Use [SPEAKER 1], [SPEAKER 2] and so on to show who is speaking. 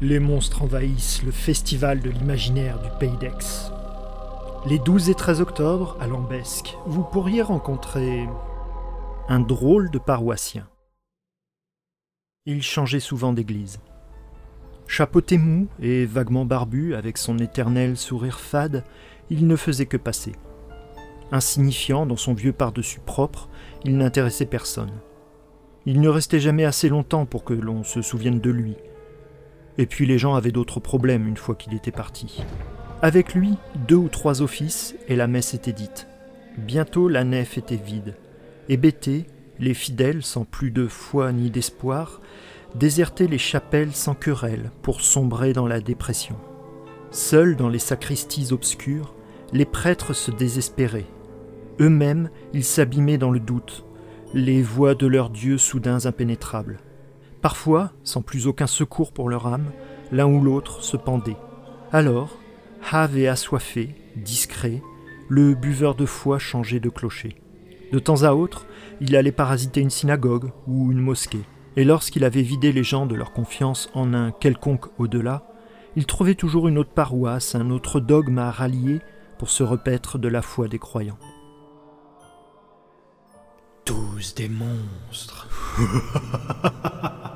[SPEAKER 1] Les monstres envahissent le festival de l'imaginaire du Pays d'Aix. Les 12 et 13 octobre, à Lambesque, vous pourriez rencontrer un drôle de paroissien. Il changeait souvent d'église. Chapeauté mou et vaguement barbu, avec son éternel sourire fade, il ne faisait que passer. Insignifiant dans son vieux par-dessus propre, il n'intéressait personne. Il ne restait jamais assez longtemps pour que l'on se souvienne de lui, et puis les gens avaient d'autres problèmes une fois qu'il était parti. Avec lui, deux ou trois offices et la messe était dite. Bientôt la nef était vide. Hébétés, les fidèles, sans plus de foi ni d'espoir, désertaient les chapelles sans querelle pour sombrer dans la dépression. Seuls dans les sacristies obscures, les prêtres se désespéraient. Eux-mêmes, ils s'abîmaient dans le doute, les voix de leurs dieux soudains impénétrables. Parfois, sans plus aucun secours pour leur âme, l'un ou l'autre se pendait. Alors, hâve et assoiffé, discret, le buveur de foi changeait de clocher. De temps à autre, il allait parasiter une synagogue ou une mosquée, et lorsqu'il avait vidé les gens de leur confiance en un quelconque au-delà, il trouvait toujours une autre paroisse, un autre dogme à rallier pour se repaître de la foi des croyants.
[SPEAKER 2] Tous des monstres.